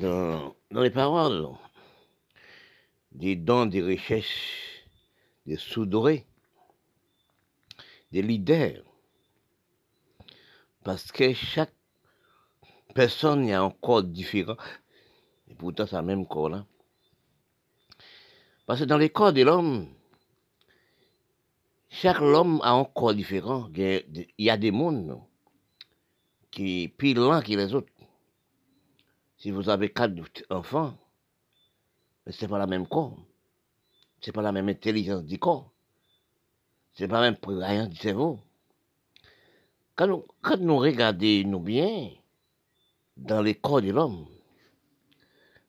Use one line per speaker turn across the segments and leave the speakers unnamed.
dans, les paroles, des dons, des richesses, des sous-dorés, des leaders. Parce que chaque personne a un corps différent. Et pourtant, c'est le même corps-là. Parce que dans les corps de l'homme, chaque homme a un corps différent. Il y a des mondes qui plus lents que les autres. Si vous avez quatre enfants, ce n'est pas la même corps. Ce n'est pas la même intelligence du corps. Ce n'est pas la même prévoyance du cerveau. Quand nous, quand nous regardons nous bien dans les corps de l'homme,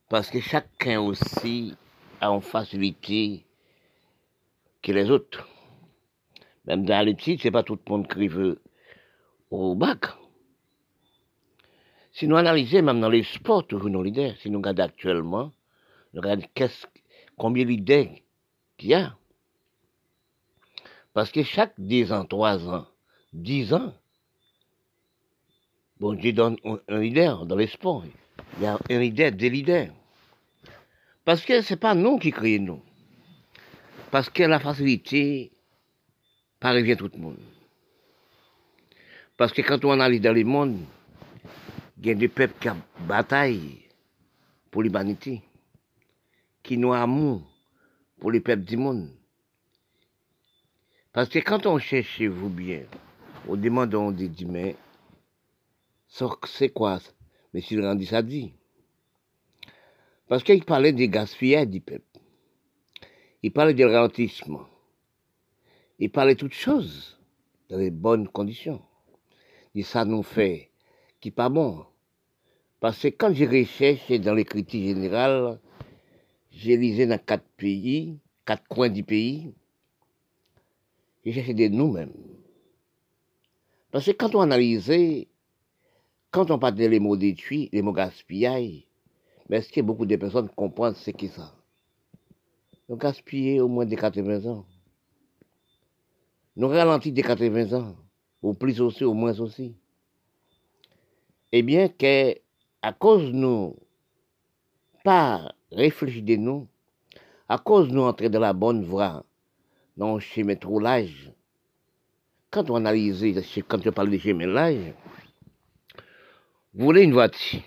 parce que chacun aussi a une facilité que les autres. Même dans les petits, c'est pas tout le monde qui veut au bac. Si nous analysons même dans les sports, toujours nos leaders, si nous regardons actuellement, nous regardons combien d'idées qu'il y a. Parce que chaque 10 ans, 3 ans, 10 ans, bon Dieu donne un leader dans les sports. Il y a un leader, des leaders. Parce que ce n'est pas nous qui créons nous. Parce que la facilité parvient tout le monde. Parce que quand on analyse dans le monde, il y a des peuples qui bataillent pour l'humanité, qui ont amour pour les peuples du monde. Parce que quand on cherche chez vous bien, on demande on dit, mais c'est quoi? Mais s'il rendit ça dit. Parce qu'il parlait des gaspillage du peuple. Il parlait du ralentissement. Il parlait de toutes choses dans les bonnes conditions. Et ça nous fait qui pas bon. Parce que quand je recherche dans les critiques générales, j'ai lisé dans quatre pays, quatre coins du pays, j'ai cherché de nous-mêmes. Parce que quand on analyse, quand on parle des mots détruits, les mots gaspillage, mais est-ce que beaucoup de personnes comprennent ce qu'est ça? Nous gaspillons au moins des 80 ans. Nous ralentissons des 80 ans, ou plus aussi, au moins aussi. Eh bien, que à cause nous, pas réfléchir de nous, à cause nous entrer dans la bonne voie, dans le chemin l'âge, quand on analyse, quand on parle de chemin vous voulez une voiture.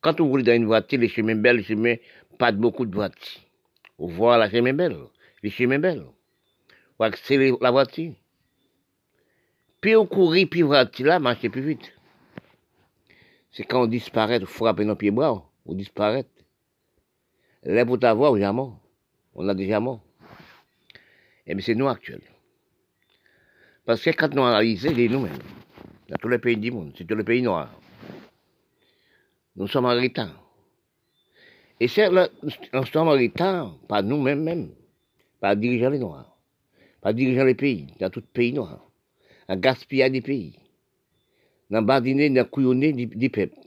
Quand vous roulez dans une voiture, les chemins belles, les chemins, pas beaucoup de voitures. Vous voyez la chemin belle, les chemins belles. Vous accélérez la voiture. Puis vous courez, puis la voiture là, marchez plus vite c'est quand on disparaît, on frappe nos pieds bras, on disparaît. Là, pour t'avoir, mort. On a déjà mort. Et eh bien, c'est nous actuels. Parce que quand nous analysons les nous-mêmes, dans tous les pays du monde, c'est tous les pays noirs, nous sommes en retard. Et c'est nous sommes en retard, pas nous-mêmes, même, pas dirigeant les noirs, pas dirigeant les pays, dans tout pays noir, à gaspiller des pays dans badiner, dans couillonner du peuple.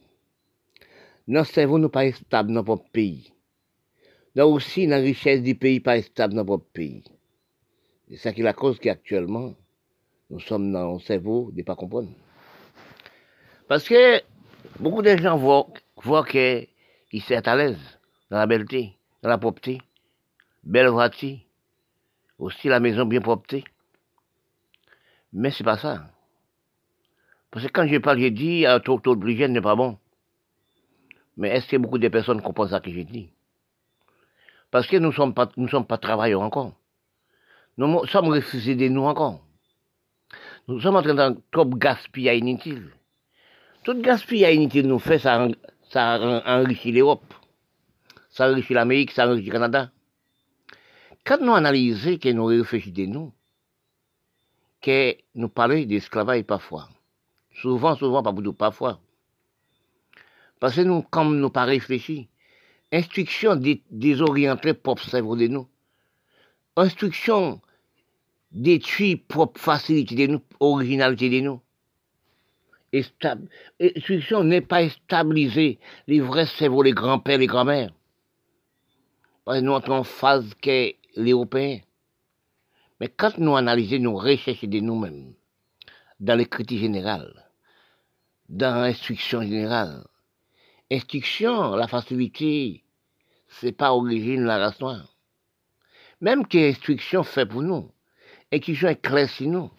Notre cerveau n'est pas stable dans notre pays. Dans aussi la richesse du pays pas stable dans notre pays. C'est ça qui est la cause qu'actuellement, nous sommes dans un cerveau de ne pas comprendre. Parce que beaucoup de gens voient, qu'ils sont à l'aise dans la belleté, dans la propreté, belle voiture, aussi la maison bien propre. Mais c'est pas ça. Parce que quand je parle, j'ai dit, un taux, taux de n'est pas bon. Mais est-ce que beaucoup de personnes comprennent ça que j'ai dit? Parce que nous ne sommes, pas, sommes pas travailleurs encore. Nous sommes refusés de nous encore. Nous sommes en train d'un trop gaspillage inutile. Tout gaspillage inutile nous fait, ça, ça enrichit l'Europe. Ça enrichit l'Amérique, ça enrichit le Canada. Quand nous analysons, que nous réfléchissons de nous, que nous parlons d'esclavage parfois, Souvent, souvent, pas beaucoup, parfois. Parce que nous, comme nous pas réfléchi, instruction désorientée propre cerveau de nous. Instruction détruit propre facilité de nous, originalité de nous. Instruction n'est pas stabilisée les vrais cerveaux, les grands-pères, les grands-mères. Parce que nous entrons en phase qu'est l'Européen. Mais quand nous analysons, nous recherchons de nous-mêmes, dans les critiques générales, dans l'instruction générale, instruction, la facilité, c'est pas origine de la race noire. Même que l'instruction fait pour nous, instruction éclaircit nous,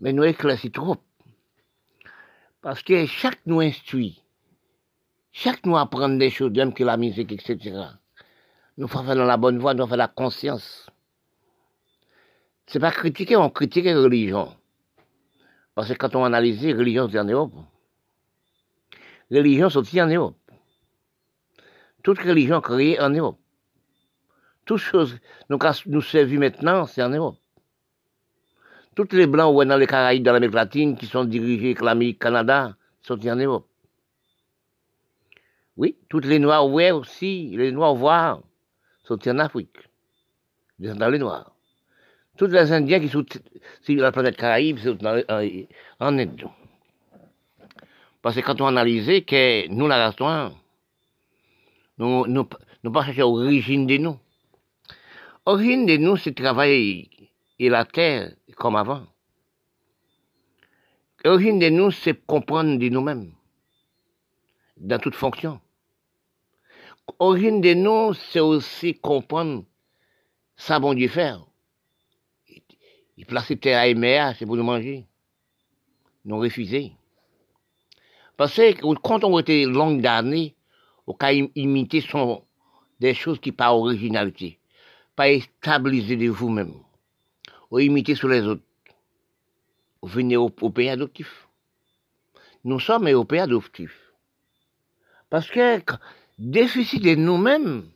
mais nous éclaircit trop. Parce que chaque nous instruit, chaque nous apprend des choses, même que la musique, etc. Nous faisons dans la bonne voie, nous faisons la conscience. C'est pas critiquer, on critique la religion. Parce que quand on analyse, religion, c'est en Europe. Religion, aussi en Europe. Toute religion créée en Europe. Toutes choses nous, nous servent maintenant, c'est en Europe. Toutes les blancs dans les Caraïbes, dans l'Amérique latine, qui sont dirigés par l'Amérique, Canada, sont en Europe. Oui, toutes les noirs ouais aussi, les noirs voir, sont en Afrique. Dans les noirs. Toutes les Indiens qui sont sur la planète Caraïbe, sont en Inde. Parce que quand on analyse que nous, la race noire, nous ne pas l'origine de nous. L'origine de nous, c'est travailler et la terre comme avant. L'origine de nous, c'est comprendre de nous-mêmes, dans toute fonction. L'origine de nous, c'est aussi comprendre ça bon faire. Il place terre à aimer, c'est pour nous manger. Nous refuser. Parce que quand on était longue d'années, on a imité des choses qui pas originalité, pas stabiliser de vous-même, ou imiter sur les autres. Vous venez au, pays adoptif. Nous sommes au pays adoptif. Parce que déficit de nous-mêmes,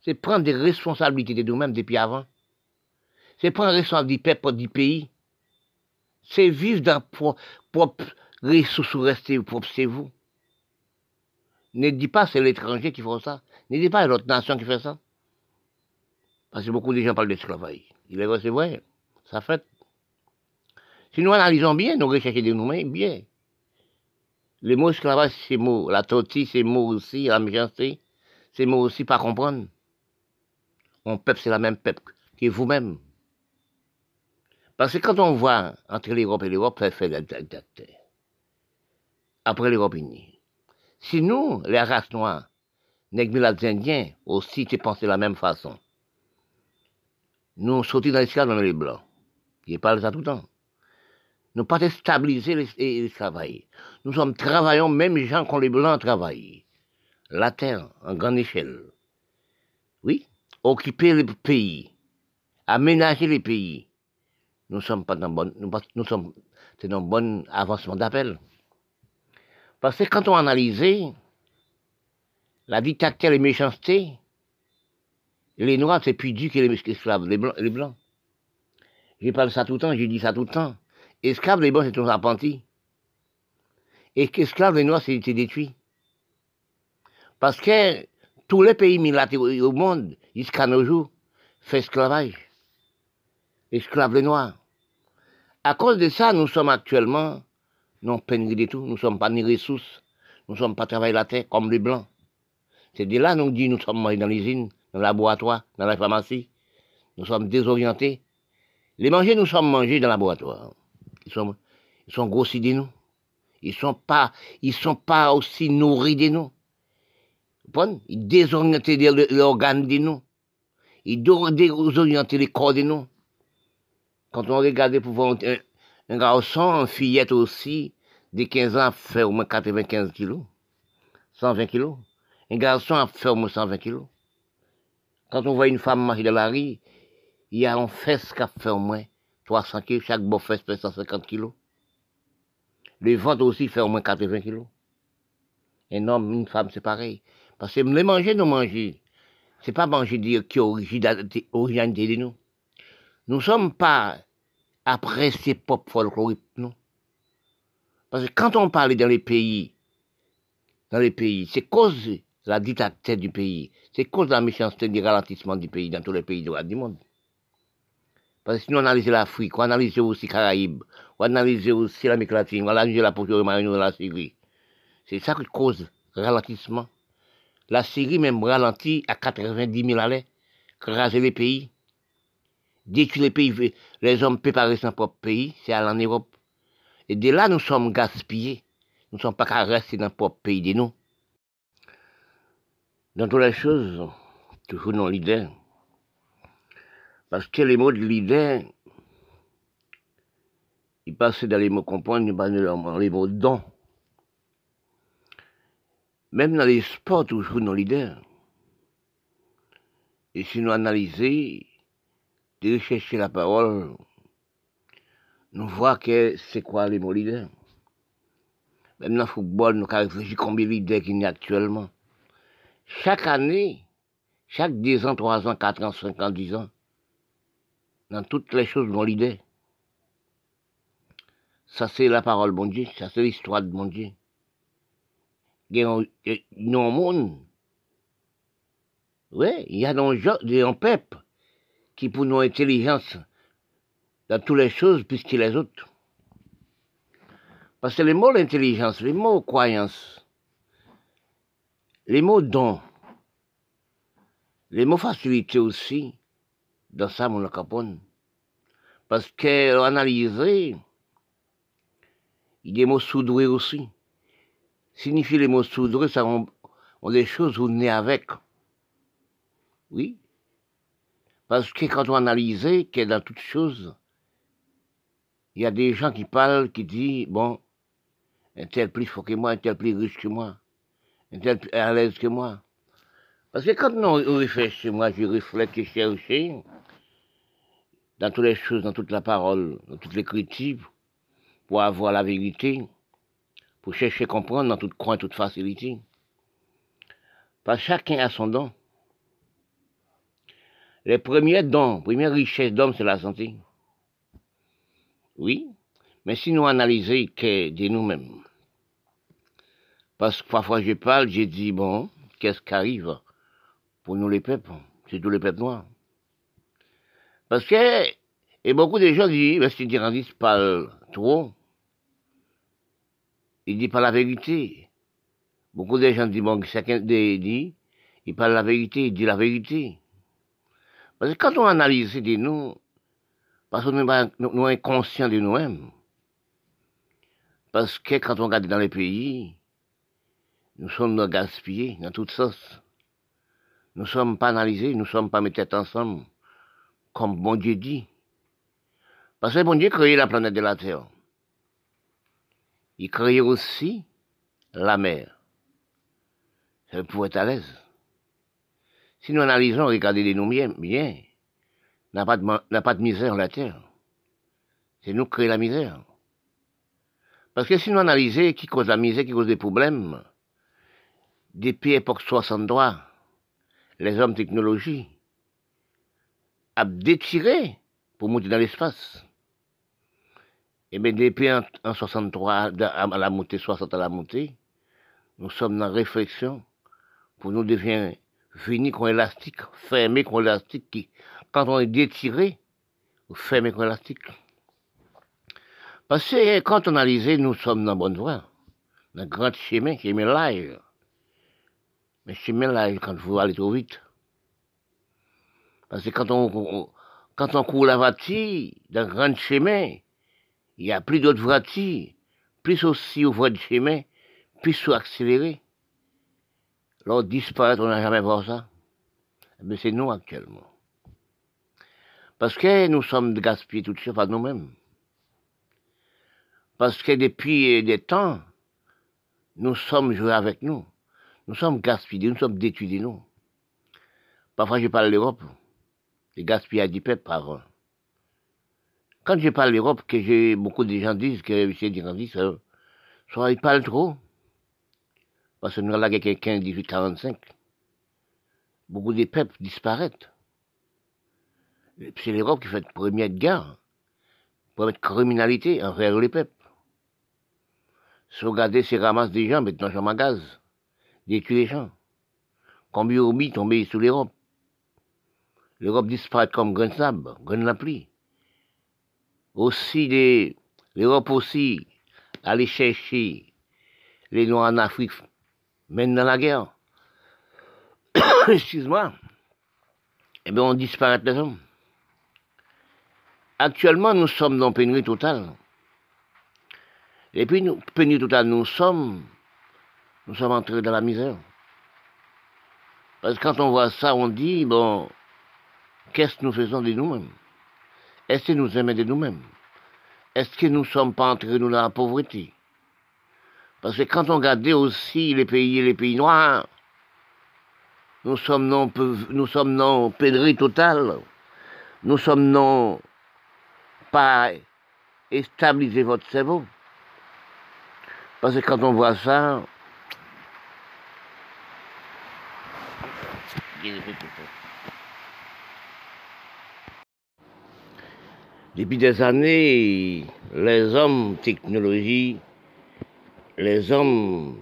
c'est prendre des responsabilités de nous-mêmes depuis avant. C'est prendre responsabilité du peuple, du pays. C'est vivre dans propre ressources rester propre chez vous. Ne dis pas c'est l'étranger qui fait ça. Ne dis pas l'autre nation qui fait ça. Parce que beaucoup de gens parlent d'esclavage. Il est vrai, c'est vrai. Ça fait. Si nous analysons bien, nous recherchons des nous-mêmes bien. Les mots esclavage, c'est mots. La tortille, c'est mots aussi. La méchanceté, c'est mots aussi pas comprendre. Mon peuple, c'est la même peuple que vous-même. Parce que quand on voit entre l'Europe et l'Europe, ça fait la après unie. Si nous, les races noires, les Indiens, aussi, tu pensé de la même façon, nous sortis dans l'esclavage dans les blancs, qui parlent ça tout le temps. Nous pas stabiliser les, travail. Nous sommes travaillons même gens quand les blancs travaillent. La terre, en grande échelle. Oui, occuper les pays, aménager les pays. Nous sommes pas dans bon, nous, sommes, c'est bon avancement d'appel. Parce que quand on analyse la dictature et la méchanceté, les Noirs, c'est plus dur que les esclaves, les Blancs. Les blancs. Je parle ça tout le temps, je dis ça tout le temps. Esclaves, les Blancs, c'est un apprenti. Et qu'esclaves, les Noirs, c'est détruit. Parce que tous les pays militaires au monde, jusqu'à nos jours, font esclavage. Esclaves les Noirs. À cause de ça, nous sommes actuellement non pénurie de tout, nous ne sommes pas ni ressources, nous ne sommes pas travailler la terre comme les blancs. C'est de là nous dit nous sommes dans l'usine, dans le laboratoire, dans la pharmacie. Nous sommes désorientés. Les manger, nous sommes mangés dans le laboratoire. Ils sont, ils sont grossis de nous. Ils sont pas, ils sont pas aussi nourris de nous. Ils désorientent l'organe de nous. Ils désorientent les corps de nous. Quand on regarde pour voir un, un garçon, une fillette aussi, de 15 ans fait au moins 95 kilos, 120 kilos. Un garçon a fait au moins 120 kilos. Quand on voit une femme marcher dans la rue, il y a un fesse qui a fait au moins 300 kilos, chaque beau fesse fait 150 kilos. Le ventre aussi fait au moins 80 kilos. Un homme, une femme, c'est pareil. Parce que les manger, nous manger. C'est pas manger qui est originalité de nous. Nous sommes pas après ces pop folkloriques, non. Parce que quand on parle dans les pays, dans les pays, c'est cause la dictature du pays, c'est cause la méchanceté du ralentissement du pays dans tous les pays du monde. Parce que si nous analysons l'Afrique, on analyse aussi les Caraïbes, on analyse aussi l'Amérique latine, on analyse la Portugal de la Syrie. C'est ça qui cause le ralentissement. La Syrie même ralentit à 90 000 allées, craser les pays. Détruire les pays, les hommes préparer son propre pays, c'est aller en Europe. Et de là, nous sommes gaspillés. Nous ne sommes pas qu'à rester dans le propre pays de nous. dans toutes les choses, toujours dans l'idée. Parce que les mots de l'idée, ils passent dans les mots comprendre, ils passent dans les mots don. Même dans les sports, toujours dans l'idée. Et si nous analysons, de rechercher la parole, nous voyons que c'est quoi les mots l'idée. Même dans le football, nous avons réfléchi combien d'idées qu'il y a actuellement. Chaque année, chaque 10 ans, 3 ans, 4 ans, 5 ans, 10 ans, dans toutes les choses, dans l'idée. Ça, c'est la parole, bon Dieu. Ça, c'est l'histoire de mon Dieu. Il y a un monde. Oui, il y a un peuple qui, pour nos intelligences, dans toutes les choses, puisque les autres. Parce que les mots l'intelligence, les mots croyance, les mots don, les mots facilité aussi, dans ça, mon capone. Parce qu'analyser, il y a des mots soudrés aussi. Signifie les mots soudrés, ça ont, des choses où on est avec. Oui. Parce que quand on analyse, que dans toutes choses, il y a des gens qui parlent, qui disent, bon, un tel plus fort que moi, un tel plus riche que moi, un tel plus à l'aise que moi. Parce que quand on réfléchit, moi, je réfléchis, je cherche, dans toutes les choses, dans toute la parole, dans toutes les critiques, pour avoir la vérité, pour chercher à comprendre dans toute coin, toute facilité. Parce que chacun a son don. Les premiers dons, première richesse d'homme, c'est la santé. Oui, mais si nous analysons que de nous-mêmes, parce que parfois je parle, j'ai dit, bon, qu'est-ce qui arrive pour nous les peuples, c'est tous les peuples noirs? Parce que, et beaucoup de gens disent, ben, si Dirandis parle trop, il dit pas la vérité. Beaucoup de gens disent, bon, chacun dit, il parle la vérité, il dit la vérité. Parce que quand on analyse de nous, parce que nous sommes inconscients de nous-mêmes, parce que quand on regarde dans les pays, nous sommes gaspillés dans toutes sens. Nous ne sommes pas analysés, nous sommes pas mis ensemble, comme bon Dieu dit. Parce que bon Dieu créé la planète de la Terre. Il crée aussi la mer. C'est pour être à l'aise. Si nous analysons, regardez les nous bien n'a pas, de, pas de misère la terre. C'est nous qui créons la misère. Parce que si nous analysons qui cause la misère, qui cause des problèmes, depuis l'époque 63, les hommes technologie a détiré pour monter dans l'espace. Et eh bien depuis en, 63, à la montée, 60 à la montée, nous sommes dans la réflexion pour nous devenir fini qu'on élastique, fermé qu'on élastique, qui, quand on est détiré, fermé qu'on élastique. Parce que quand on analyse, nous sommes dans la bonne voie, dans le grand chemin, qui est live. Mais chemin live quand vous allez trop vite. Parce que quand on, quand on court la voiture, dans le grand chemin, il y a plus d'autres voitures, plus aussi aux voies de chemin, plus accéléré. L'autre disparaître, on n'a jamais vu ça. Mais c'est nous actuellement. Parce que nous sommes gaspillés tout de suite par nous-mêmes. Parce que depuis des temps, nous sommes joués avec nous. Nous sommes gaspillés, nous sommes détruits nous. Parfois, je parle l'Europe. Les gaspillage du peuple par Quand je parle l'Europe, que j'ai beaucoup de gens disent que M. Dirandis, soit il parle trop. Parce que nous avons quelqu'un 1845. Beaucoup de peuples disparaissent. C'est l'Europe qui fait première guerre, première criminalité envers les peuples. Sauvegarder ces ramasses des gens, mettre dans un gaz, détruire les gens. Combien de tomber sous l'Europe. L'Europe disparaît comme grain de. Aussi, l'Europe aussi, aller chercher les Noirs en Afrique mène dans la guerre. Excuse-moi. Eh bien, on disparaît les hommes. Actuellement, nous sommes dans pénurie totale. Et puis, nous, pénurie totale, nous sommes, nous sommes entrés dans la misère. Parce que quand on voit ça, on dit, bon, qu'est-ce que nous faisons de nous-mêmes? Est-ce que nous aimons de nous-mêmes? Est-ce que nous ne sommes pas entrés dans la pauvreté? Parce que quand on regarde aussi les pays et les pays noirs, nous sommes non, nous sommes non pédrés total. Nous sommes non pas stabiliser votre cerveau. Parce que quand on voit ça, depuis des années, les hommes technologie, les hommes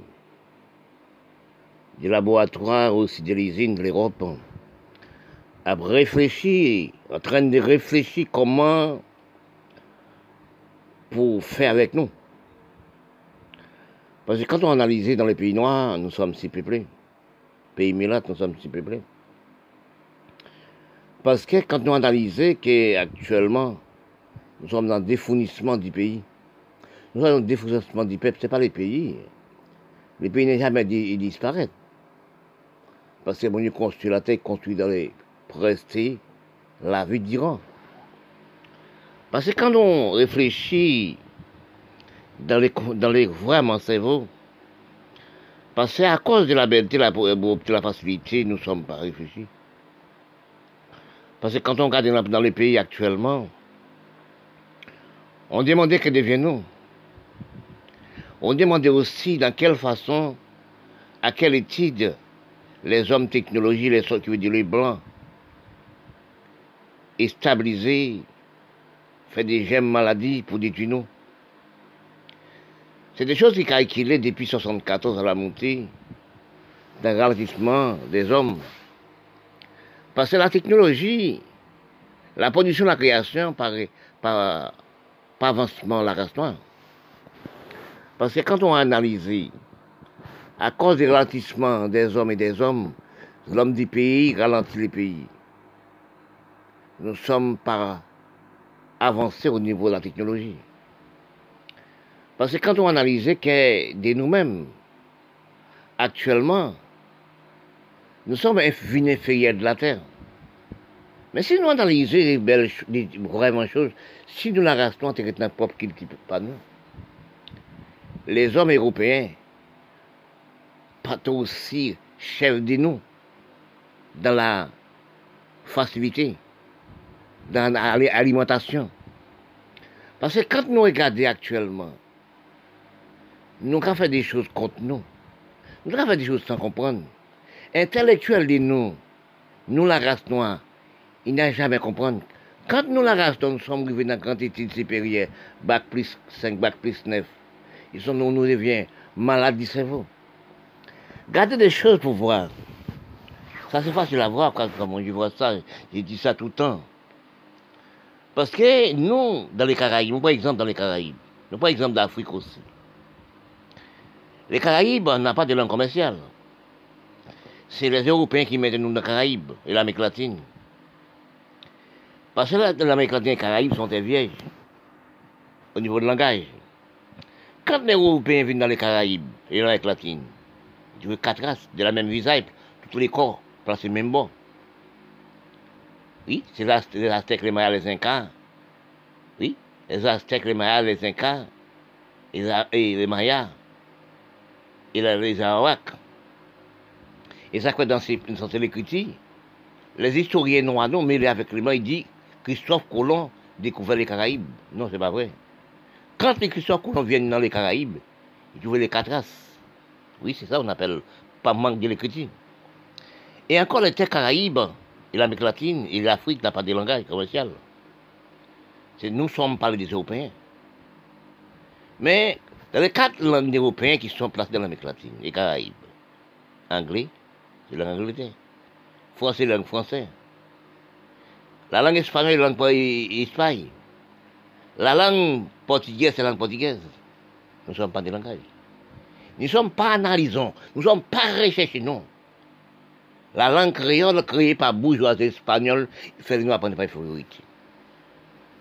du laboratoire aussi de l'usine de l'Europe, a réfléchi, en train de réfléchir comment pour faire avec nous. Parce que quand on analyse dans les pays noirs, nous sommes si peuplés. Pays milates, nous sommes si peuplés. Parce que quand nous analysons qu'actuellement, nous sommes dans le défournissement du pays, nous sommes dans le défournissement du peuple, ce n'est pas les pays. Les pays n'ont jamais dit. Parce que bon, construit la terre, construit dans les prestés la vie d'Iran. Parce que quand on réfléchit dans les, dans les vraiment cerveau, parce que à cause de la bêteté, la, de la facilité, nous ne sommes pas réfléchis. Parce que quand on regarde dans les pays actuellement, on demandait que deviennent-nous. On demandait aussi dans quelle façon, à quelle étude les hommes technologiques, les, qui veut dire les blancs, et stabiliser fait des gemmes maladies pour détruire nous. C'est des choses qui calculées depuis 1974 à la montée d'un ralentissement des hommes. Parce que la technologie, la production, la création par, par, par avancement la race Parce que quand on a analysé, à cause du ralentissement des hommes et des hommes, l'homme du pays ralentit les pays. Nous sommes par avancer au niveau de la technologie. Parce que quand on analyse que de nous-mêmes, actuellement, nous sommes une inférieurs de la Terre. Mais si nous analysons les belles, les vraiment choses, si nous la restons c'est notre propre qui pas nous. Les hommes européens, pas aussi chefs de nous dans la facilité dans l'alimentation. Parce que quand nous regardons actuellement, nous avons fait des choses contre nous. Nous avons fait des choses sans comprendre. Intellectuel de nous, nous la race noire, il n'a jamais compris. Quand nous la race nous sommes arrivés dans une grande étude supérieure, bac plus 5, bac plus 9, ils sont, nous, nous devient malades du cerveau. Gardez des choses pour voir. Ça c'est facile à voir quand, quand je vois ça, j'ai dit ça tout le temps. Parce que nous, dans les Caraïbes, nous pas exemple dans les Caraïbes, nous pas exemple d'Afrique aussi. Les Caraïbes, on n'a pas de langue commerciale. C'est les Européens qui mettent nous dans les Caraïbes et l'Amérique latine. Parce que l'Amérique latine et les Caraïbes sont des vieilles au niveau de langage. Quand les Européens viennent dans les Caraïbes et l'Amérique latine, tu veux quatre races de la même visage, tous les corps placés même bon. Oui, c'est les Aztèques, les Mayas, les Incas. Oui, les Aztèques, les Mayas, les Incas, et les Mayas, et les Arawaks. Et ça, quoi, dans, ces, dans l'écriture, les historiens noirs, non, mais avec les mains, ils disent Christophe Colomb découvert les Caraïbes. Non, c'est pas vrai. Quand les Christophe Colomb viennent dans les Caraïbes, ils trouvent les quatre races. Oui, c'est ça, on appelle pas manque de l'écriture. Et encore les terres Caraïbes, et l'Amérique latine et l'Afrique n'a pas de langage commercial. Nous sommes pas des Européens. Mais dans les quatre langues européennes qui sont placées dans l'Amérique latine, les Caraïbes, anglais, c'est la langue anglaise. Français, la langue française. La langue espagnole, la langue espagnole. La langue portugaise, c'est la langue portugaise. Nous ne sommes pas des langages. Nous ne sommes pas analysons, nous ne sommes pas recherchés, non. La langue créole créée par bourgeoisie espagnole fait les Noirs prendre pas priorité.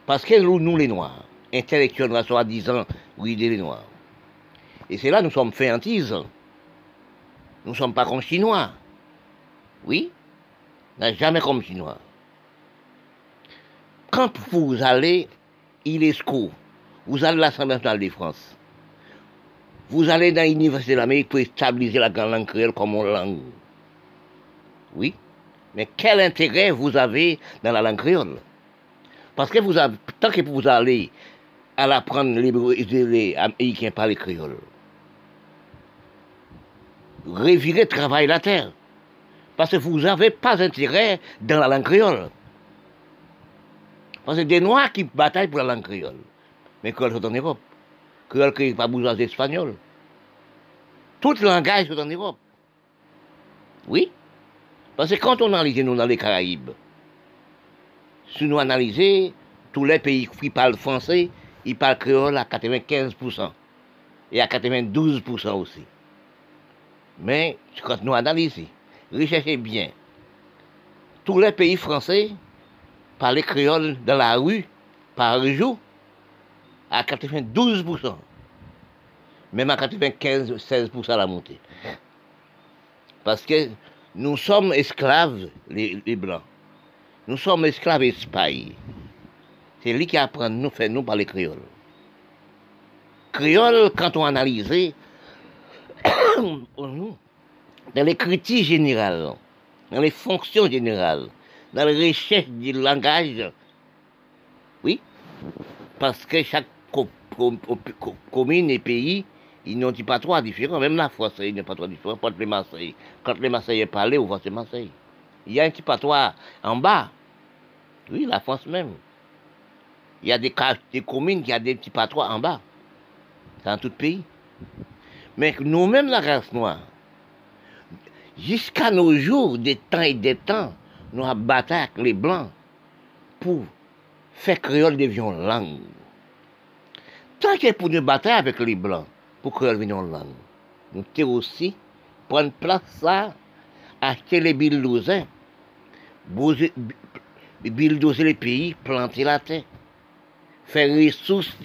Parce que nous, les Noirs, intellectuels, soi-disant, oui, les Noirs. Et c'est là nous sommes féantises. Nous ne sommes pas comme Chinois. Oui, jamais comme chinois. Quand vous allez, il est vous allez à l'Assemblée nationale de France, vous allez dans l'Université de l'Amérique pour stabiliser la langue créole comme langue. Oui, mais quel intérêt vous avez dans la langue créole? Parce que vous avez, tant que vous allez à l'apprendre les, Américains parlent créole, revirez travail la terre. Parce que vous n'avez pas intérêt dans la langue créole. Parce que des Noirs qui bataillent pour la langue créole. Mais créole sont en Europe. Créole qui n'est pas besoin d'espagnol. Tout le langage sont en Europe. Oui. Parce que quand on analyse nous dans les Caraïbes, si nous analysons tous les pays qui parlent français, ils parlent créole à 95% et à 92% aussi. Mais quand nous analysons, recherchez bien, tous les pays français parlent créole dans la rue par jour à 92%. Même à 95-16% la montée. Parce que nous sommes esclaves, les, Blancs. Nous sommes esclaves Espagne. C'est lui qui apprend nous, fait nous parler créole. Créole, quand on analyse, dans les critiques générales, dans les fonctions générales, dans les recherches du langage, oui, parce que chaque commune et pays, ils n'ont pas trois différents, même la France, ils n'ont pas trois différents, pas les Marseillais. Quand les Marseillais parlent, on voit c'est Marseille. Il y a un petit patois en bas. Oui, la France même. Il y a des, communes qui ont des petits patois en bas. Dans tout le pays. Mais nous-mêmes, la race noire, jusqu'à nos jours, des temps et des temps, nous avons battu avec les Blancs pour faire créole devienne langue. Tant que pour nous battre avec les Blancs, pour créole devienne langue, nous devons aussi prendre place ça, acheter les bulldozers, bulldozer les pays, planter la terre, faire ressources,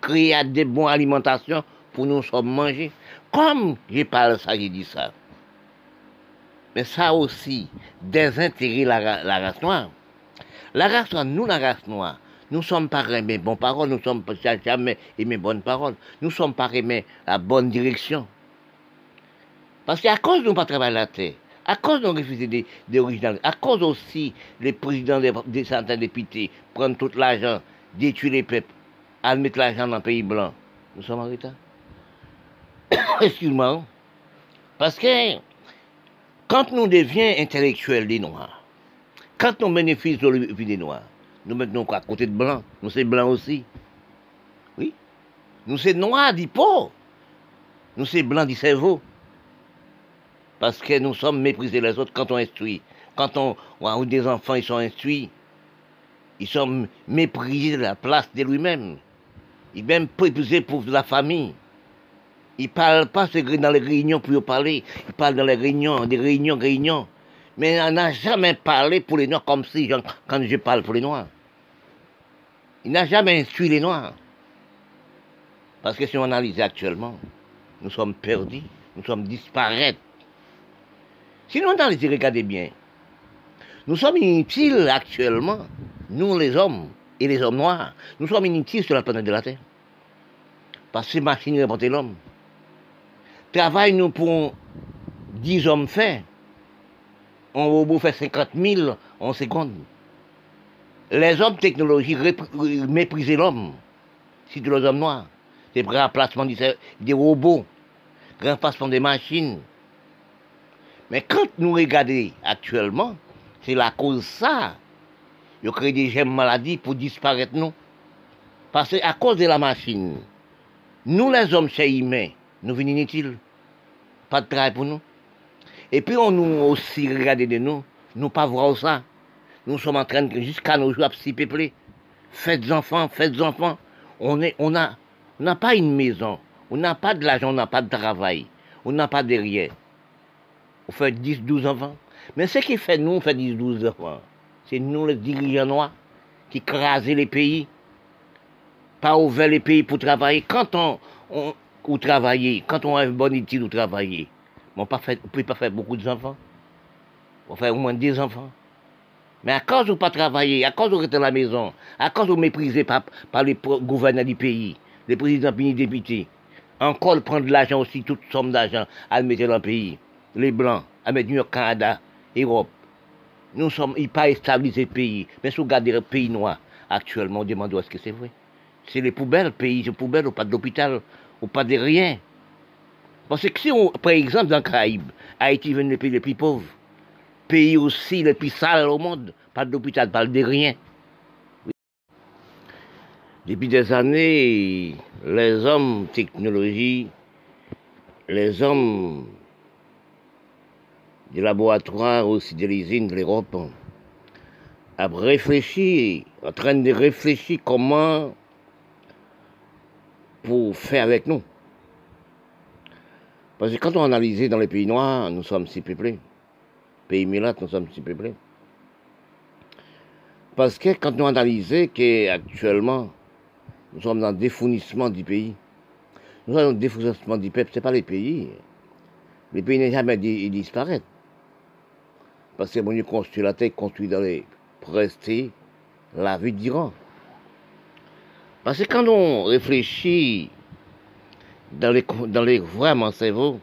créer des bonnes alimentations pour nous sommes manger. Comme je parle ça, j'ai dit ça. Mais ça aussi, désintégrer la race noire. La race noire, nous, la race noire, nous sommes pas aimés bonnes paroles, nous sommes pas jamais aimés bonnes paroles, nous sommes pas aimés la bonne direction. Parce qu'à cause de nous pas travailler la terre, à cause de nous refuser des, des à cause aussi les présidents des, des députés prennent tout l'argent, détruire les peuples, mettre l'argent dans le pays blanc, nous sommes en retard. excuse-moi, parce que quand nous devions intellectuels des Noirs, quand on bénéficie de la vie des Noirs, nous mettons quoi à côté de blancs, nous sommes blancs aussi. Oui. Nous sommes noirs du pot. Nous sommes blancs du cerveau. Parce que nous sommes méprisés les autres quand on instruit. Quand on, ou des enfants, ils sont instruits, ils sont méprisés de la place de lui-même. Ils sont même méprisés pour la famille. Il ne parle pas dans les réunions pour parler. Il parle dans les réunions, des réunions, réunions. Mais on n'a jamais parlé pour les Noirs comme si, quand je parle pour les Noirs. Il n'a jamais instruit les Noirs. Parce que si on analyse actuellement, nous sommes perdus, nous sommes disparus. Si nous analysons, regardez bien, nous sommes inutiles actuellement, nous les hommes et les hommes noirs, nous sommes inutiles sur la planète de la Terre. Parce que ces machines représenter l'homme travail nous pour 10 hommes faits. Un robot fait 50 000 en seconde. Les hommes technologiques méprisent l'homme. De les hommes noirs. C'est remplacement des robots, remplacement des machines. Mais quand nous regardons actuellement, c'est la cause ça. Ils créent des gemmes maladies pour disparaître nous. Parce qu'à cause de la machine, nous les hommes, c'est humains, nous venons inutiles. Pas de travail pour nous. Et puis on nous aussi regarde de nous, nous pas voir ça. Nous sommes en train de, jusqu'à nos jours, à s'y peupler. Faites enfants, faites enfants. On on on n'a pas une maison. On n'a pas de l'argent, on n'a pas de travail. On n'a pas de rien. On fait 10, 12 enfants. Mais ce qui fait nous, on fait 10, 12 enfants. C'est nous, les dirigeants noirs, qui crasent les pays. Pas ouvert les pays pour travailler. Quand on, travailler, quand on a une bonne étude ou travailler, on ne peut pas faire beaucoup d'enfants. pour faire au moins des enfants. Mais à cause de pas travailler, à cause de rester à la maison, à cause de mépriser par, par les gouverneurs du pays, les présidents les députés, encore prendre de l'argent aussi, toute somme d'argent, à le mettre dans le pays. Les Blancs, à mettre New York, Canada, Europe. Nous sommes, ils pas stabilisé le pays. Mais si vous regardez le pays noir, actuellement, on demande est-ce que c'est vrai. C'est les poubelles, pays, c'est poubelles, ou pas d'hôpital, ou pas de rien. Parce que si on, par exemple, dans le Caraïbes, Haïti est le pays les plus pauvres, pays aussi le plus sale au monde, pas d'hôpital, pas de rien. Depuis des années, les hommes technologie, les hommes du laboratoire aussi de l'usine de l'Europe, ont réfléchi, en train de réfléchir comment pour faire avec nous. Parce que quand on analyse dans les pays noirs, nous sommes si peuplés. Pays milates, nous sommes si peuplés. Parce que quand nous analysons qu'actuellement, nous sommes dans le défournissement du pays, nous sommes dans le défournissement du peuple, ce n'est pas les pays. Les pays n'ont jamais disparaître. Parce que mon construit la terre, construit dans les prestés la vie d'Iran. Parce que quand on réfléchit dans les, dans les vraiment cerveau,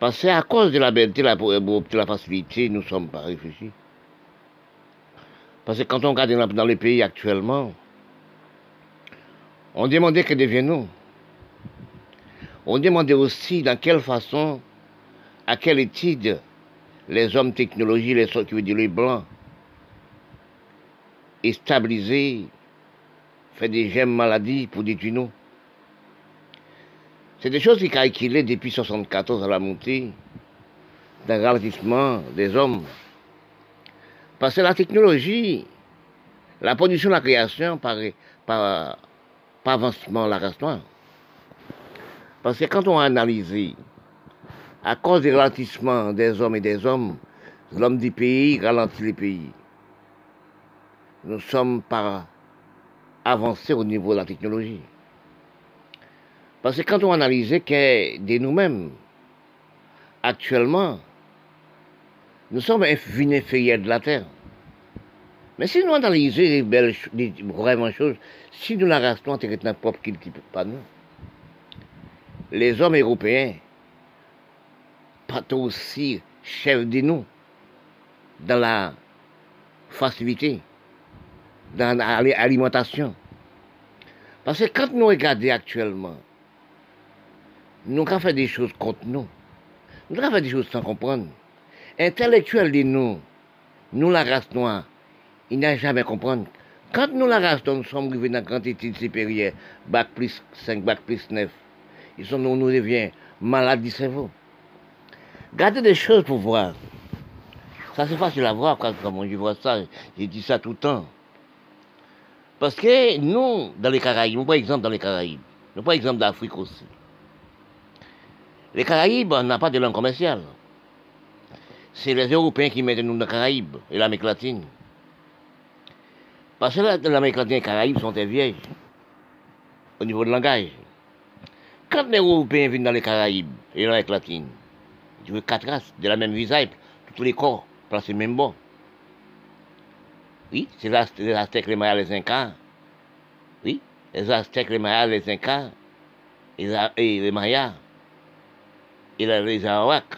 parce qu'à cause de la bêteté, la, la facilité, nous ne sommes pas réfléchis. Parce que quand on regarde dans les pays actuellement, on demandait que deviennent-nous. On demandait aussi dans quelle façon, à quelle étude, les hommes technologie, les qui dire les blancs, et stabiliser, faire des gemmes maladies pour détruire nous. C'est des choses qui calculées depuis 1974 à la montée d'un ralentissement des hommes. Parce que la technologie, la production, la création, par, par, par avancement la race Parce que quand on a analysé, à cause du ralentissement des hommes et des hommes, l'homme du pays ralentit les pays. Nous sommes pas avancés au niveau de la technologie. Parce que quand on analyse que de nous-mêmes, actuellement, nous sommes inférieurs de la Terre. Mais si nous analysons les belles, les choses, si nous la restons en notre propre culture, pas nous. Les hommes européens, pas aussi chefs de nous dans la facilité, dans l'alimentation. Parce que quand nous regardons actuellement, nous avons fait des choses contre nous. Nous avons fait des choses sans comprendre. Intellectuels de nous, nous la race noire, il n'a jamais comprendre. Quand nous la race noire, nous sommes arrivés dans grande étude supérieure, bac plus 5, bac plus 9, ils sont, nous, nous devient malades du cerveau. Gardez des choses pour voir. Ça c'est facile à voir quand, quand je vois ça. J'ai dit ça tout le temps. Parce que nous, dans les Caraïbes, nous par exemple dans les Caraïbes, nous par exemple d'Afrique aussi. Les Caraïbes n'ont pas de langue commerciale. C'est les Européens qui mettent nous dans les Caraïbes et l'Amérique latine. Parce que l'Amérique latine et les Caraïbes sont des vieilles au niveau de langage. Quand les Européens viennent dans les Caraïbes et l'Amérique latine, ils veux quatre races de la même visage, tous les corps placés même bon. Oui, c'est les Aztèques, les Mayas, les Incas. Oui, les Aztèques, les Mayas, les Incas et les Mayas et les Arawaks.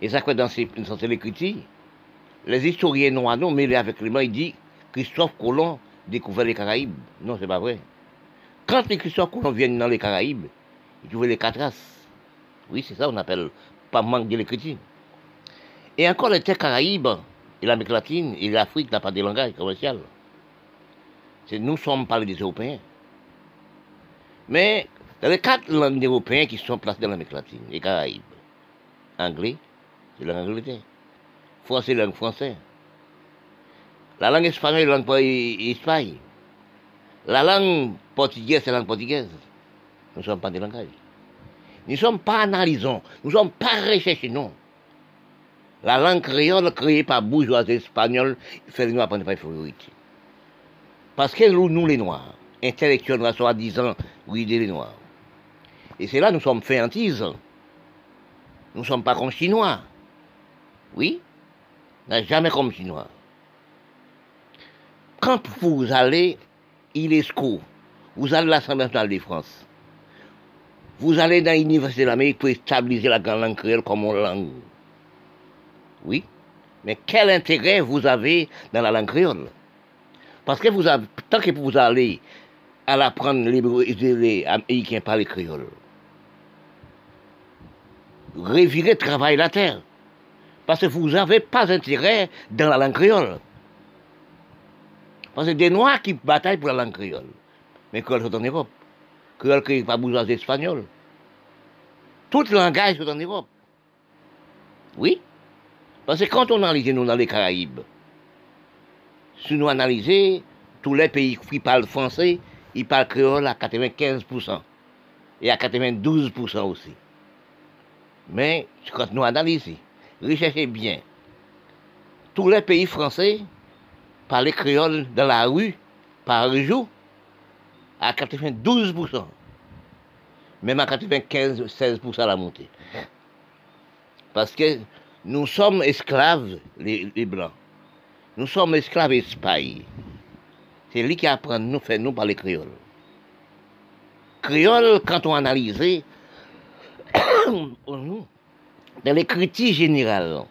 Et ça, quoi, dans, ces, dans les historiens noirs, non, mêlés avec les mains, ils disent Christophe Colomb découvert les Caraïbes. Non, c'est pas vrai. Quand les Christophe Colomb viennent dans les Caraïbes, ils trouvent les quatre races. Oui, c'est ça, on appelle pas manque de l'écriture. Et encore les terres Caraïbes, et l'Amérique latine, et l'Afrique n'a pas de langage commercial. Nous sommes pas les Européens. Mais dans les quatre langues européennes qui sont placées dans l'Amérique latine, les Caraïbes, anglais, c'est la langue anglaise. Français, langue française. La langue espagnole, la langue espagnole. La langue portugaise, c'est la langue portugaise. Nous ne sommes pas des langages. Nous ne sommes pas analysons, nous ne sommes pas recherchés, non. La langue créole créée par bourgeois espagnols fait nous apprendre par priorité. Parce que nous, nous les Noirs, intellectuels, soi-disant, oui, les Noirs. Et c'est là nous sommes féantises. Nous ne sommes pas comme Chinois. Oui, jamais comme chinois. Quand vous allez, il est vous allez à l'Assemblée nationale de France, vous allez dans l'Université de l'Amérique pour stabiliser la langue créole comme langue. Oui, mais quel intérêt vous avez dans la langue créole? Parce que vous avez, tant que vous allez à l'apprendre les Américains par les revirez travailler la terre. Parce que vous n'avez pas intérêt dans la langue créole. Parce que des Noirs qui bataillent pour la langue créole. Mais créole sont en Europe. Créole qui n'est pas besoin d'espagnol. Tout langage sont en Europe. Oui. Parce que quand on analyse nous dans les Caraïbes, si nous analysons tous les pays qui parlent français, ils parlent créole à 95% et à 92% aussi. Mais quand nous analysons, recherchez bien, tous les pays français parlent créole dans la rue par jour à 92%. Même à 95-16% à la montée. Parce que nous sommes esclaves, les, Blancs. Nous sommes esclaves Espagne. C'est lui qui apprend nous, fait nous parler créole. Créole, quand on analyse, dans les critiques générales,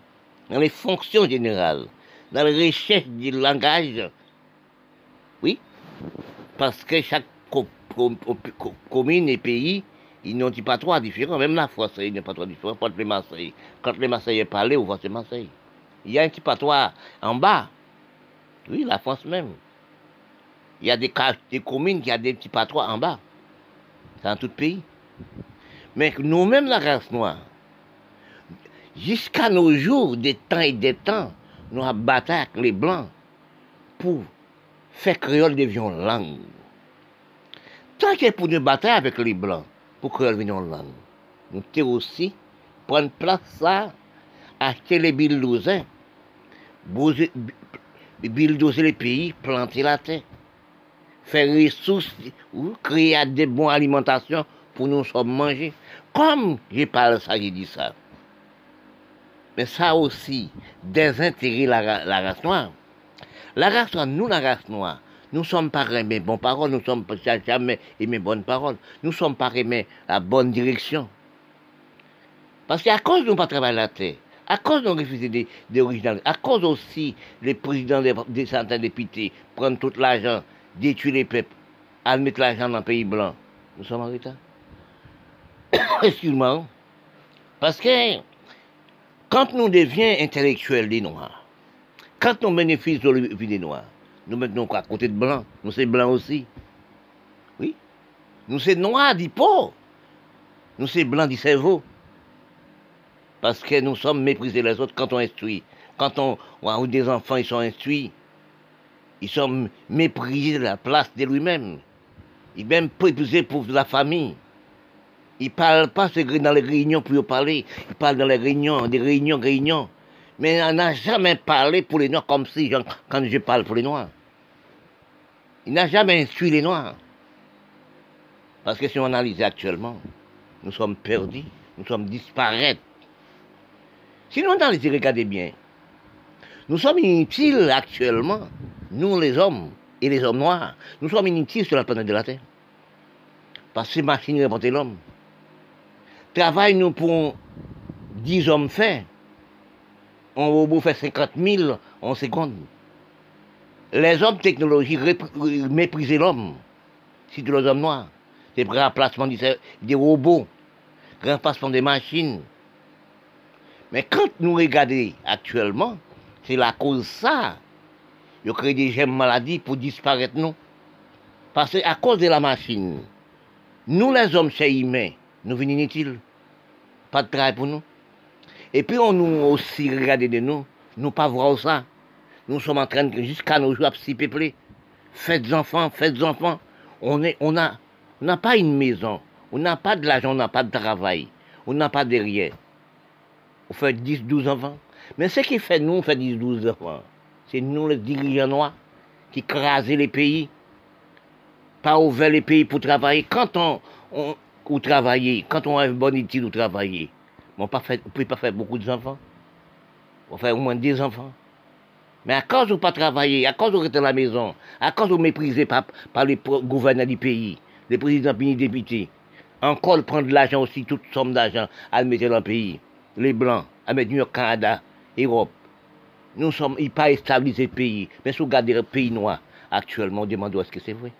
dans les fonctions générales, dans les recherches du langage, oui, parce que chaque commune et pays ils n'ont pas trois différents. Même la France, il n'y a pas trois différents. Quand les Marseillais, quand les Marseillais on voit c'est Marseille. Il y a un petit patois en bas. Oui, la France même. Il y a des, des communes qui ont des petits patois en bas. C'est dans tout le pays. Mais nous-mêmes, la race noire, jusqu'à nos jours, des temps et des temps, nous avons battu avec les Blancs pour faire créole devienne langue. Tant que pour nous battre avec les Blancs, pour revienne en langue. Nous devons aussi prendre place ça, acheter les bildosins, bildoser les pays, planter la terre, faire ressources, créer des bonnes alimentations pour nous sommes manger. Comme je parle ça, j'ai dit ça. Mais ça aussi, désintégrer la, race noire. La race noire, nous la race noire, nous sommes pas aimés bonnes paroles, nous sommes pas jamais aimés bonnes paroles. Nous sommes pas aimés la bonne direction. Parce qu'à cause de nous pas travailler la terre, à cause de nos refusés des, à cause aussi les présidents des, centaines de députés prennent tout l'argent, détruire les peuples, mettre l'argent dans le pays blanc, nous sommes en retard. Excuse-moi. Parce que quand nous devions intellectuels des Noirs, quand nous bénéficions de la vie des Noirs, nous mettons à côté de blanc? Nous sommes blancs aussi. Oui. Nous sommes noirs du pot. Nous sommes blancs du cerveau. Parce que nous sommes méprisés les autres quand on instruit. Quand on, des enfants, ils sont instruits. Ils sont méprisés de la place de lui-même. Ils sont même méprisés pour la famille. Ils ne parlent pas dans les réunions pour parler. Ils parlent dans les réunions, des réunions, réunions. Mais on n'a jamais parlé pour les Noirs comme si, quand je parle pour les Noirs. Il n'a jamais instruit les Noirs. Parce que si on analyse actuellement, nous sommes perdus, nous sommes disparaître. Si nous analysons, regardez bien, nous sommes inutiles actuellement, nous les hommes et les hommes noirs, nous sommes inutiles sur la planète de la Terre. Parce que ces machines remontent l'homme. Travail nous pour 10 hommes faits un robot fait 50 000 en seconde. Les hommes technologiques méprisaient l'homme, surtout les hommes noirs. C'est le remplacement des robots, remplacement des machines. Mais quand nous regardons actuellement, c'est la cause ça. Ils créent des gemmes maladies pour disparaître nous. Parce qu'à cause de la machine, nous les hommes chez humains, nous venons inutiles. Pas de travail pour nous. Et puis on nous aussi regarde de nous, nous pas voir ça. Nous sommes en train de, jusqu'à nos jours, à s'y peupler. Faites enfants, faites enfants. On est, on n'a pas une maison. On n'a pas de l'argent, on n'a pas de travail. On n'a pas de rien. On fait 10, 12 enfants. Mais ce qui fait nous, on fait 10, 12 enfants. C'est nous, les dirigeants noirs, qui crasent les pays. Pas ouvert les pays pour travailler. Quand on ou travailler, quand on a une bonne étude ou travailler, on ne peut pas faire beaucoup d'enfants. pour faire au moins des enfants. Mais à cause de pas travailler, à cause de rester à la maison, à cause de mépriser par, par les gouverneurs du pays, les présidents les députés, encore prendre de l'argent aussi, toute somme d'argent, à mettre dans le pays. Les Blancs, à mettre New York, Canada, Europe. Nous sommes, ils pas stabilisé le pays. Mais si vous regardez le pays noir, actuellement, on demande est-ce que c'est vrai.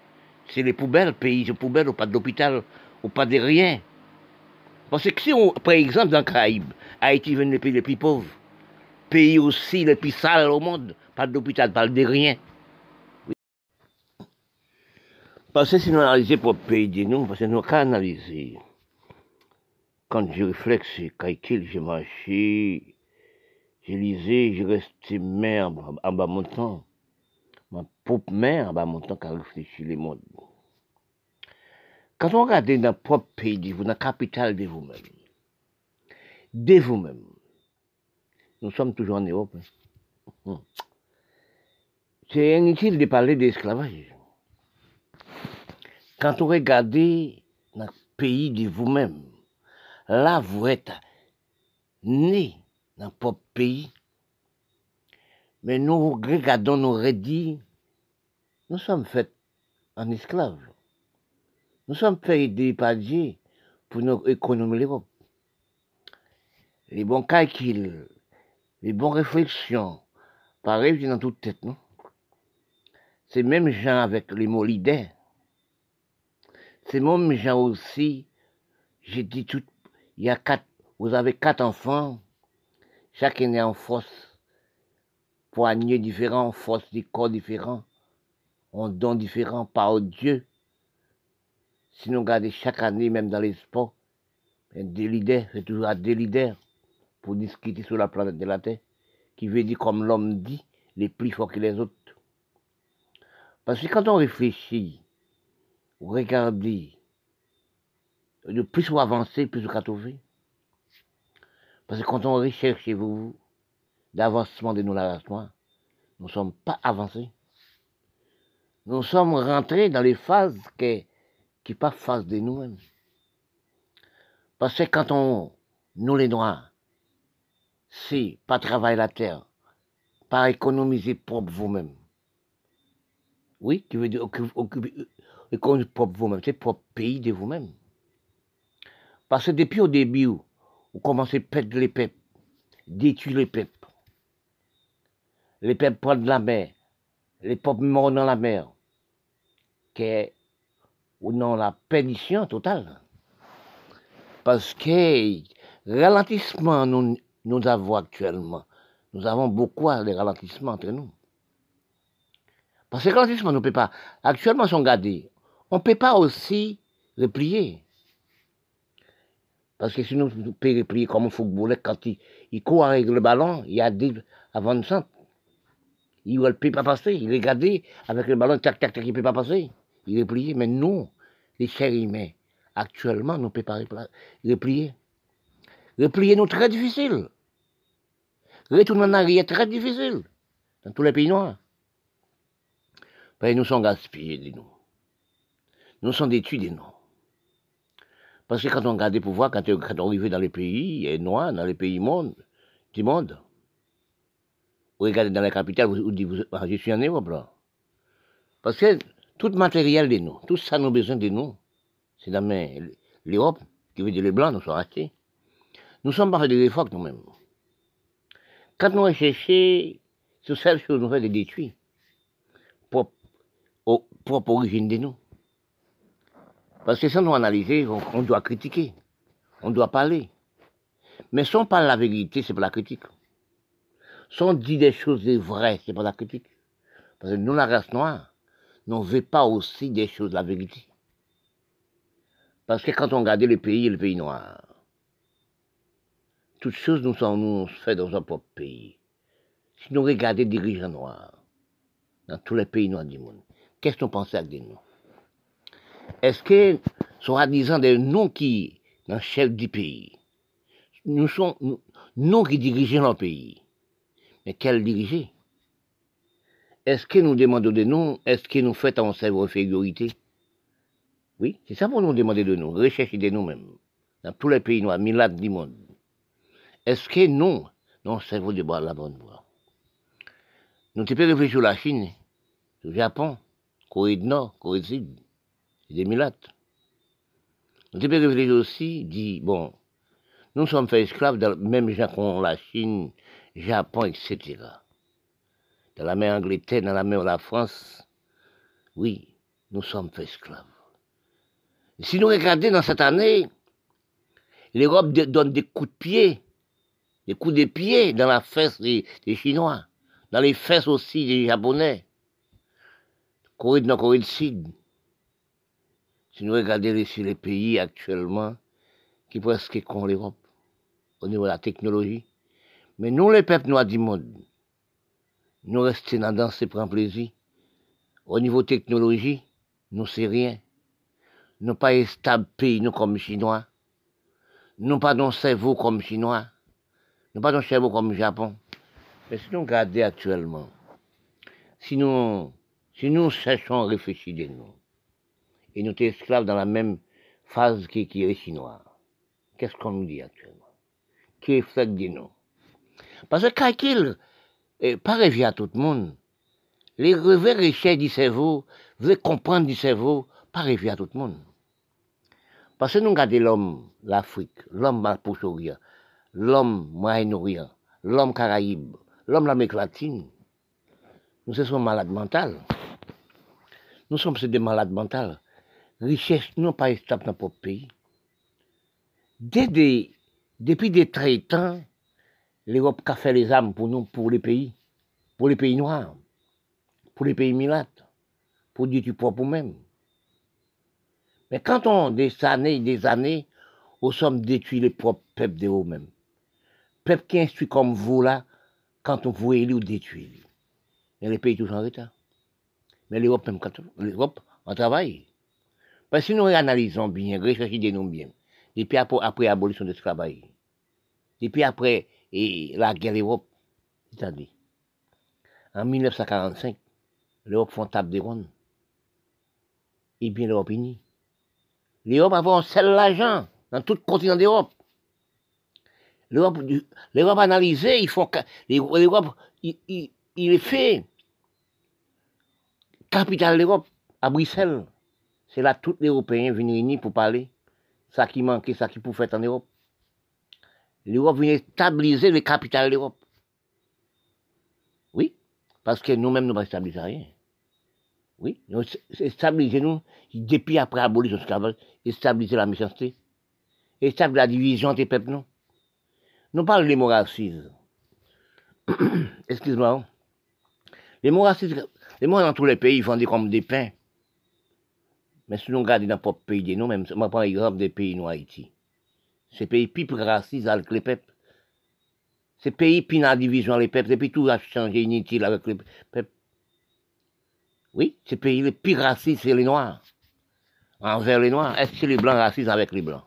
C'est les poubelles, le pays, c'est poubelles, ou pas d'hôpital, ou pas de rien. Parce que si on, par exemple, dans le Caraïbe, Haïti est le pays le plus pauvre, pays aussi le plus sale au monde, pas d'hôpital, pas de rien. Parce que si nous analysons pour le pays de nous, parce que nous avons analysé. Quand je réfléchis, quand j'ai marché, je lisais, je restais mère en bas mon temps. Ma propre mère en bas mon temps qui a réfléchi le monde. Quand on regarde dans le propre pays de vous, dans la capitale de vous-même, de vous-même, nous sommes toujours en Europe. Hein. C'est inutile de parler d'esclavage. Quand on regarde dans le pays de vous-même, là vous êtes né dans le propre pays, mais nous regardons, nous redis, nous sommes faits en esclaves. Nous sommes faits des Dieu pour nous économiser l'Europe. Les bons calculs, les bonnes réflexions, pareil, dans toute tête, non? C'est même gens avec les mots leaders. C'est même gens aussi, j'ai dit tout, il y a quatre, vous avez quatre enfants, chacun est en force, poignée différents, force des corps différents, en dons différents par Dieu. Si nous regardons chaque année, même dans les sports, des leaders, c'est toujours des leaders pour discuter sur la planète de la Terre, qui veut dire, comme l'homme dit, les plus forts que les autres. Parce que quand on réfléchit, on regarde, de plus on avance, plus on trouver. Parce que quand on recherche vous d'avancement de nos races nous ne sommes pas avancés. Nous sommes rentrés dans les phases qui qui pas face de nous-mêmes. Parce que quand on, nous les Noirs, c'est pas travailler la terre, pas économiser propre vous-même. Oui, qui veut dire économiser propre vous-même, c'est propre pays de vous-même. Parce que depuis au début, vous commencez à perdre les peuples, détruire les peuples. Les peuples prennent la mer, les peuples morts dans la mer, ou non la perdition totale. Parce que ralentissement nous, nous avons actuellement, nous avons beaucoup de ralentissement entre nous. Parce que ralentissement, nous ne peut pas. Actuellement, sont gardés. On ne peut pas aussi replier. Parce que sinon, on peut replier comme un footballeur quand il, il, court avec le ballon, il y a des avant de. Il ne peut pas passer. Il est gardé avec le ballon, tac, tac, tac, il ne peut pas passer. Il est plié. Mais nous, les chers humains, actuellement, nous ne pouvons pas replier. Replier nous très difficile. Retourner en arrière très difficile. Dans tous les pays noirs. Parce nous sommes gaspillés de nous. Nous sommes détruits de nous. Parce que quand on regarde les pouvoirs, quand, on arrive dans les pays noirs, dans les pays monde, du monde, vous regardez dans la capitale, vous, dites, ah, je suis en Europe là. Parce que tout matériel de nous, tout ça nous besoin de nous, c'est dans l'Europe, qui veut dire les Blancs, nous sommes restés. Nous sommes pas de l'époque nous-mêmes. Quand nous recherchons sur cette chose, nous faisons des détruits, propre, propre origine de nous. Parce que sans nous analyser, on, doit critiquer, on doit parler. Mais si on parle la vérité, c'est pas la critique. Si on dit des choses vraies, c'est pas la critique. Parce que nous, la race noire, n'en veut pas aussi des choses, la vérité. Parce que quand on regarde le pays, le pays noir, toutes choses nous sommes nous fait dans un propre pays. Si nous regardons les dirigeants noirs, dans tous les pays noirs du monde, qu'est-ce qu'on pense avec des noms? Est-ce que, sont disant des noms qui, dans le chef du pays, nous sommes, nous, qui dirigeons le pays, mais quels diriger? Est-ce que nous demandons de nous, est-ce que nous faisons en cerveau infériorité Oui, c'est ça pour nous demander de nous, rechercher de nous-mêmes, dans tous les pays noirs, milliards du monde. Est-ce que nous, non, cerveau de bois la bonne voie? Nous t'es réfléchir sur la Chine, sur le Japon, Corée du Nord, Corée du Sud, des Milates. Nous t'es réfléchir aussi, dit, bon, nous sommes faits esclaves dans le même Japon, la Chine, Japon, etc. Dans la mer Angleterre, dans la mer la France, oui, nous sommes faits esclaves. Si nous regardons dans cette année, l'Europe donne des coups de pied, des coups de pied dans la fesse des, Chinois, dans les fesses aussi des Japonais, Corée du Nord, Corée du Sud. Si nous regardons ici les pays actuellement qui presque con l'Europe au niveau de la technologie, mais nous les peuples noirs du monde, nous restons dans danse et prendre plaisir. Au niveau technologie, nous c'est rien. Nous pas stable pays, nous comme Chinois. Nous pas dans cerveau comme Chinois. Nous pas dans cerveau comme Japon. Mais si nous regardons actuellement, si nous, si nous cherchons à réfléchir de nous, et nous sommes esclaves dans la même phase qui, qui est Chinois, qu'est-ce qu'on nous dit actuellement? Qui est fait de nous? Parce que calcul, pas rêver à tout le monde. Les revers richesses du cerveau, veulent comprendre du cerveau, pas rêver à tout le monde. Parce que nous regardons l'homme, l'Afrique, l'homme Proche-Orient, l'homme Moyen-Orient, l'homme Caraïbe, l'homme l'Amérique latine. Nous sommes malades mentaux. Nous sommes des malades mentaux. Richesse, nous pas stable dans notre pays. depuis des très l'Europe a fait les âmes pour nous, pour les pays, pour les pays noirs, pour les pays milates, pour dire du propre même. Mais quand on, des années, des années, nous sommes détruits les propres peuples de eux-mêmes. Peuples qui instruit comme vous là, quand on vous élit ou détruit. Mais les pays toujours en retard. Mais l'Europe même, l'Europe, on travaille. Parce que si nous analysons bien, réfléchissons bien, depuis après, après l'abolition de l'esclavage, depuis après et la guerre d'Europe, c'est-à-dire, en 1945, l'Europe font table des rondes. Et bien l'Europe unie. L'Europe avant seul l'argent dans tout le continent d'Europe. L'Europe, l'Europe analysée, ils font, l'Europe, il, il, il est fait capitale d'Europe à Bruxelles. C'est là tous les Européens viennent réunis pour parler. Ça qui manquait, ça qui pouvait faire en Europe. L'Europe vient stabiliser les capitales de l'Europe. Oui, parce que nous-mêmes, nous ne stabiliser rien. Oui, nous stabiliser nous, depuis après l'abolition de l'esclavage, stabiliser la méchanceté, et stabiliser la division des peuples, non. Nous parlons des racisme. Excuse-moi. Les mots racistes, les mots dans tous les pays vendent comme des pains. Mais si nous regardons dans notre pays, nous même, je prends l'exemple des pays noirs Haïti. Ces pays plus racistes avec les peuples. Ces pays plus dans la division les peuples, puis tout a changé inutile avec les peuples. Oui, les plus racistes, c'est les noirs. Envers les noirs, est-ce que les blancs racistes avec les blancs?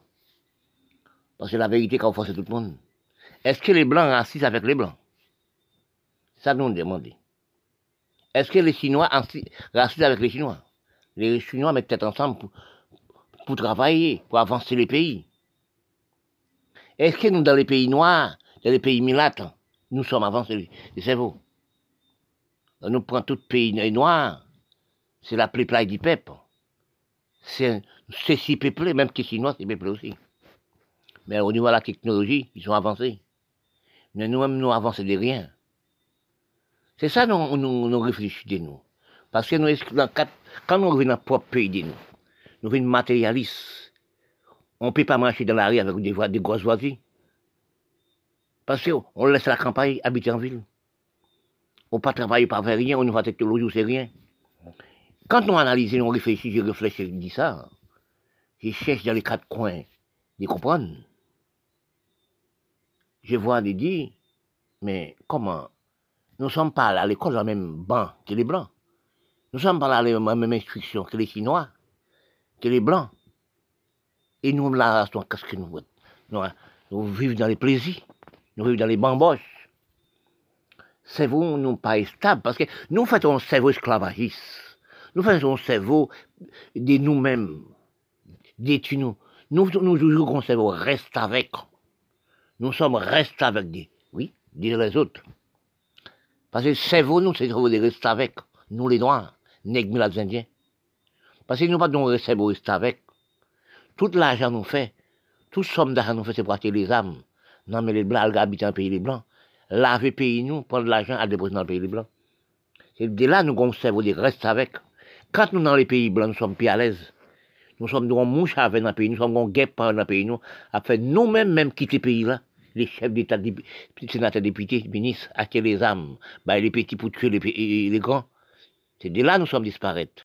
Parce que la vérité qu'on force tout le monde. Est-ce que les blancs racistes avec les blancs? Ça nous demande. Est-ce que les Chinois racistes avec les Chinois? Les Chinois mettent tête ensemble pour, pour travailler, pour avancer les pays. Est-ce que nous, dans les pays noirs, dans les pays milates, nous sommes avancés? C'est vous. Nous prenons tout pays noir, c'est la plaie du peuple. C'est si peuplé, même que Chinois, c'est peuplé aussi. Mais au niveau de la technologie, ils sont avancés. Mais nous-mêmes, nous avançons de rien. C'est ça nous, nous, nous réfléchissons nous. Parce que nous, quand nous revenons dans notre propre pays de nous, nous venons matérialistes. On ne peut pas marcher dans la rue avec des, des grosses voisines. Parce qu'on laisse la campagne habiter en ville. On ne pas travailler par rien, on ne va technologie, c'est rien. Quand on analyse, on réfléchit, je réfléchis, je dis ça. Je cherche dans les quatre coins de comprendre. Je vois des dire, mais comment? Nous ne sommes pas à l'école le même banc que les Blancs. Nous ne sommes pas à la même instruction que les Chinois, que les Blancs. Et nous, là, qu'est-ce que nous nous, nous vivons dans les plaisirs, nous vivons dans les bamboches. Cerveau, nous pas stable, parce que nous faisons un cerveau esclavagiste. Nous faisons un cerveau de nous-mêmes, détruit nous. Nous, nous un cerveau reste avec. Nous sommes restés avec des, oui, dire les autres. Parce que cerveau, nous, c'est cerveau de rester avec. Nous, les Noirs, nègres, les Indiens. Parce que nous, pas de cerveau rester avec. Tout l'argent nous fait, toute somme d'argent nous fait, c'est pour acheter les âmes. Non, mais les Blancs, ils habitent dans pays des Blancs. Laver pays, nous, prendre l'argent à déposer dans le pays des Blancs. C'est de là, nous, avons cerveau de rester avec. Quand nous, dans les pays blancs, nous sommes plus à l'aise. Nous sommes nous mouche avec dans le pays, nous sommes en guêpe dans le pays, nous, après nous-mêmes, même quitter le pays là, les chefs d'État, les sénateurs, députés, ministres, acheter les armes, bah, les petits pour tuer les, les grands. C'est de là que nous sommes disparaître.